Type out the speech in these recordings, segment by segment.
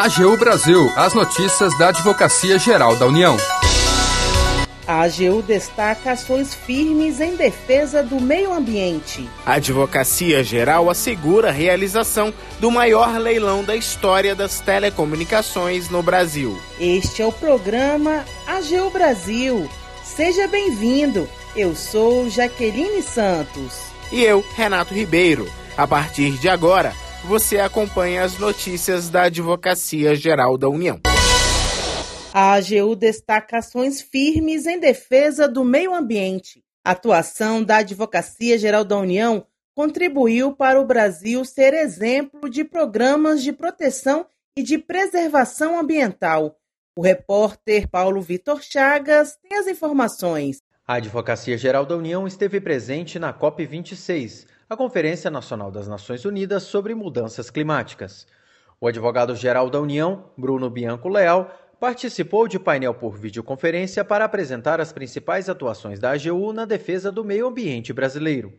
AGU Brasil, as notícias da Advocacia Geral da União. A AGU destaca ações firmes em defesa do meio ambiente. A Advocacia Geral assegura a realização do maior leilão da história das telecomunicações no Brasil. Este é o programa AGU Brasil. Seja bem-vindo. Eu sou Jaqueline Santos. E eu, Renato Ribeiro. A partir de agora, você acompanha as notícias da Advocacia Geral da União. A AGU destaca ações firmes em defesa do meio ambiente. A atuação da Advocacia Geral da União contribuiu para o Brasil ser exemplo de programas de proteção e de preservação ambiental. O repórter Paulo Vitor Chagas tem as informações. A Advocacia Geral da União esteve presente na COP26, a Conferência Nacional das Nações Unidas sobre Mudanças Climáticas. O advogado-geral da União, Bruno Bianco Leal, participou de painel por videoconferência para apresentar as principais atuações da AGU na defesa do meio ambiente brasileiro.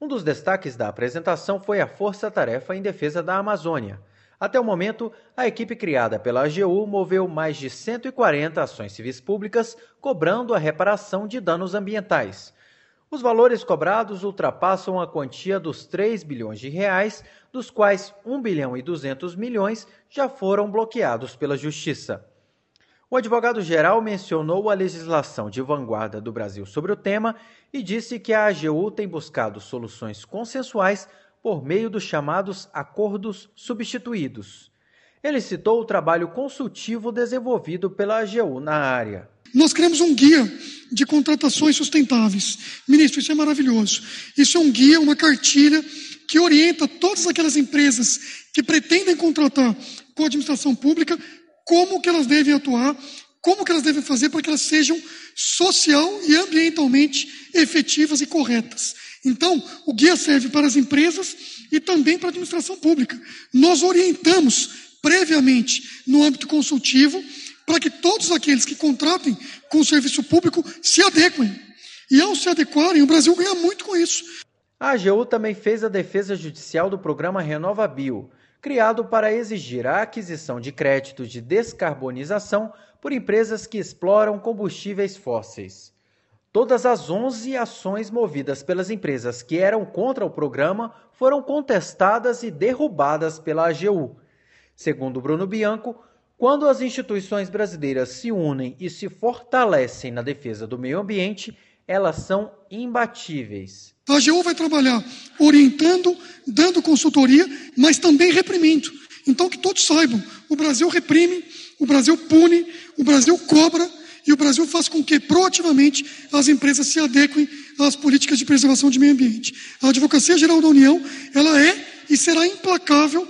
Um dos destaques da apresentação foi a Força Tarefa em Defesa da Amazônia. Até o momento, a equipe criada pela AGU moveu mais de 140 ações civis públicas cobrando a reparação de danos ambientais. Os valores cobrados ultrapassam a quantia dos 3 bilhões de reais, dos quais 1 bilhão e 200 milhões já foram bloqueados pela Justiça. O advogado-geral mencionou a legislação de vanguarda do Brasil sobre o tema e disse que a AGU tem buscado soluções consensuais por meio dos chamados acordos substituídos. Ele citou o trabalho consultivo desenvolvido pela AGU na área. Nós criamos um guia de contratações sustentáveis. Ministro, isso é maravilhoso. Isso é um guia, uma cartilha que orienta todas aquelas empresas que pretendem contratar com a administração pública como que elas devem atuar, como que elas devem fazer para que elas sejam social e ambientalmente efetivas e corretas. Então, o guia serve para as empresas e também para a administração pública. Nós orientamos previamente no âmbito consultivo para que todos aqueles que contratem com o serviço público se adequem. E ao se adequarem, o Brasil ganha muito com isso. A AGU também fez a defesa judicial do programa Renova Bio, criado para exigir a aquisição de créditos de descarbonização por empresas que exploram combustíveis fósseis. Todas as 11 ações movidas pelas empresas que eram contra o programa foram contestadas e derrubadas pela AGU. Segundo Bruno Bianco, quando as instituições brasileiras se unem e se fortalecem na defesa do meio ambiente, elas são imbatíveis. A AGU vai trabalhar orientando, dando consultoria, mas também reprimindo. Então que todos saibam, o Brasil reprime, o Brasil pune, o Brasil cobra e o Brasil faz com que proativamente as empresas se adequem às políticas de preservação de meio ambiente. A Advocacia Geral da União, ela é e será implacável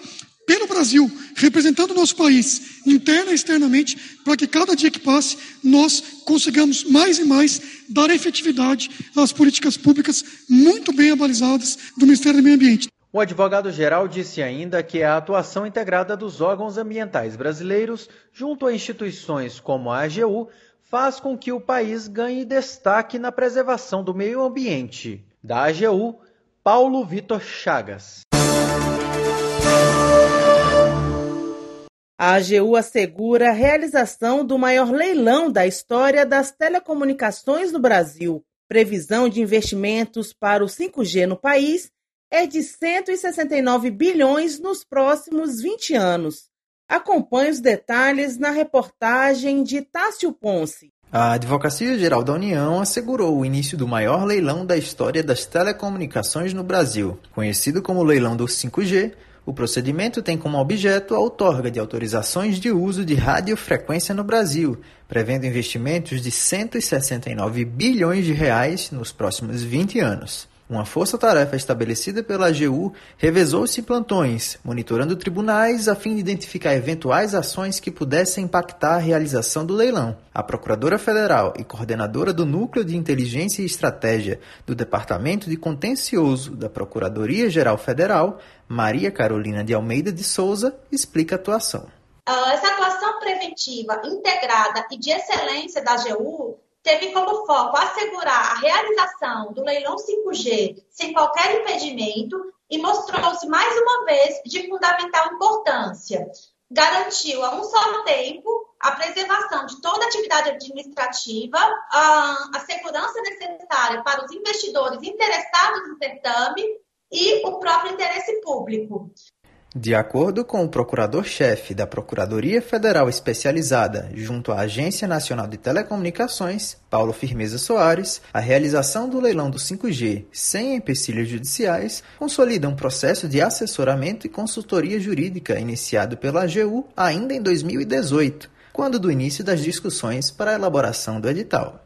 pelo Brasil, representando o nosso país, interna e externamente, para que cada dia que passe nós consigamos mais e mais dar efetividade às políticas públicas muito bem abalizadas do Ministério do Meio Ambiente. O advogado-geral disse ainda que a atuação integrada dos órgãos ambientais brasileiros, junto a instituições como a AGU, faz com que o país ganhe destaque na preservação do meio ambiente. Da AGU, Paulo Vitor Chagas. A AGU assegura a realização do maior leilão da história das telecomunicações no Brasil. Previsão de investimentos para o 5G no país é de 169 bilhões nos próximos 20 anos. Acompanhe os detalhes na reportagem de Tássio Ponce. A Advocacia Geral da União assegurou o início do maior leilão da história das telecomunicações no Brasil, conhecido como Leilão do 5G o procedimento tem como objeto a outorga de autorizações de uso de radiofrequência no Brasil, prevendo investimentos de 169 bilhões de reais nos próximos 20 anos. Uma força-tarefa estabelecida pela AGU revezou-se em plantões, monitorando tribunais a fim de identificar eventuais ações que pudessem impactar a realização do leilão. A Procuradora Federal e coordenadora do Núcleo de Inteligência e Estratégia do Departamento de Contencioso da Procuradoria-Geral Federal, Maria Carolina de Almeida de Souza, explica a atuação. Ah, essa atuação preventiva integrada e de excelência da AGU teve como foco assegurar a realização do leilão 5G sem qualquer impedimento e mostrou-se mais uma vez de fundamental importância. garantiu a um só tempo a preservação de toda a atividade administrativa, a, segurança necessária para os investidores interessados no certame e o próprio interesse público. De acordo com o procurador-chefe da Procuradoria Federal Especializada junto à Agência Nacional de Telecomunicações, Paulo Firmeza Soares, a realização do leilão do 5G sem empecilhos judiciais consolida um processo de assessoramento e consultoria jurídica iniciado pela AGU ainda em 2018, quando do início das discussões para a elaboração do edital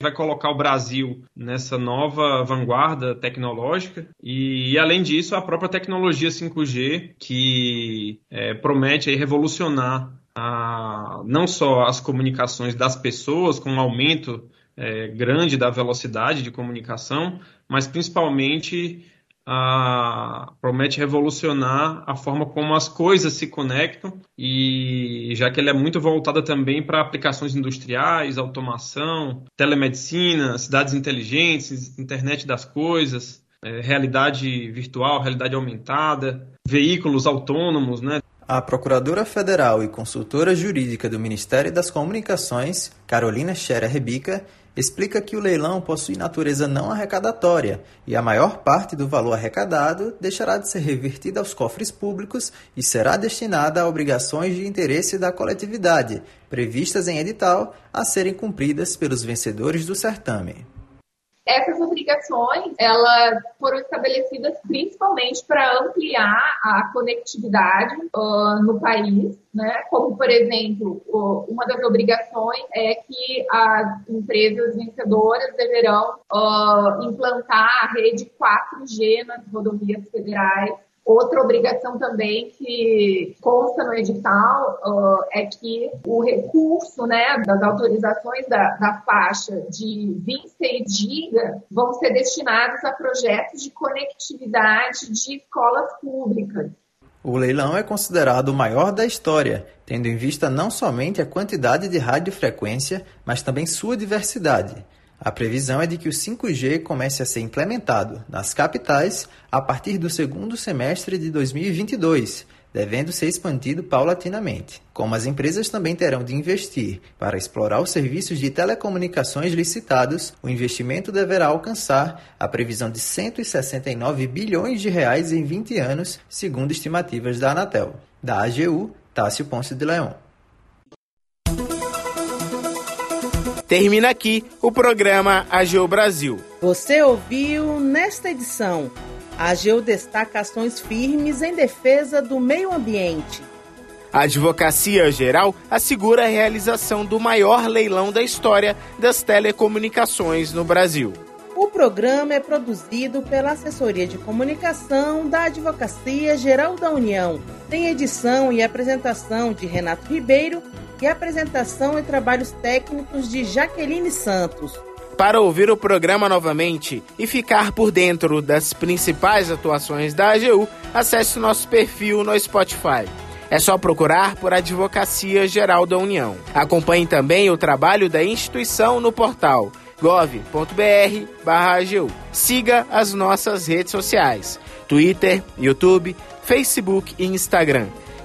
vai colocar o Brasil nessa nova vanguarda tecnológica. E, e além disso, a própria tecnologia 5G que é, promete aí, revolucionar a, não só as comunicações das pessoas com um aumento é, grande da velocidade de comunicação, mas principalmente a, promete revolucionar a forma como as coisas se conectam e já que ele é muito voltada também para aplicações industriais, automação, telemedicina, cidades inteligentes, internet das coisas, é, realidade virtual, realidade aumentada, veículos autônomos, né? A Procuradora Federal e consultora jurídica do Ministério das Comunicações, Carolina Scherer Rebica, explica que o leilão possui natureza não arrecadatória e a maior parte do valor arrecadado deixará de ser revertida aos cofres públicos e será destinada a obrigações de interesse da coletividade, previstas em edital, a serem cumpridas pelos vencedores do certame. Essas obrigações, elas foram estabelecidas principalmente para ampliar a conectividade uh, no país, né? Como, por exemplo, uh, uma das obrigações é que as empresas vencedoras deverão uh, implantar a rede 4G nas rodovias federais Outra obrigação também que consta no edital uh, é que o recurso né, das autorizações da, da faixa de 26 GB vão ser destinados a projetos de conectividade de escolas públicas. O leilão é considerado o maior da história, tendo em vista não somente a quantidade de radiofrequência, mas também sua diversidade. A previsão é de que o 5G comece a ser implementado nas capitais a partir do segundo semestre de 2022, devendo ser expandido paulatinamente. Como as empresas também terão de investir para explorar os serviços de telecomunicações licitados, o investimento deverá alcançar a previsão de 169 bilhões de reais em 20 anos, segundo estimativas da Anatel. Da AGU, Tássio Ponce de Leão. Termina aqui o programa AGU Brasil. Você ouviu nesta edição. A AGU destaca ações firmes em defesa do meio ambiente. A Advocacia Geral assegura a realização do maior leilão da história das telecomunicações no Brasil. O programa é produzido pela Assessoria de Comunicação da Advocacia Geral da União. Tem edição e apresentação de Renato Ribeiro e apresentação e trabalhos técnicos de Jaqueline Santos. Para ouvir o programa novamente e ficar por dentro das principais atuações da AGU, acesse nosso perfil no Spotify. É só procurar por Advocacia Geral da União. Acompanhe também o trabalho da instituição no portal gov.br/agu. Siga as nossas redes sociais: Twitter, YouTube, Facebook e Instagram.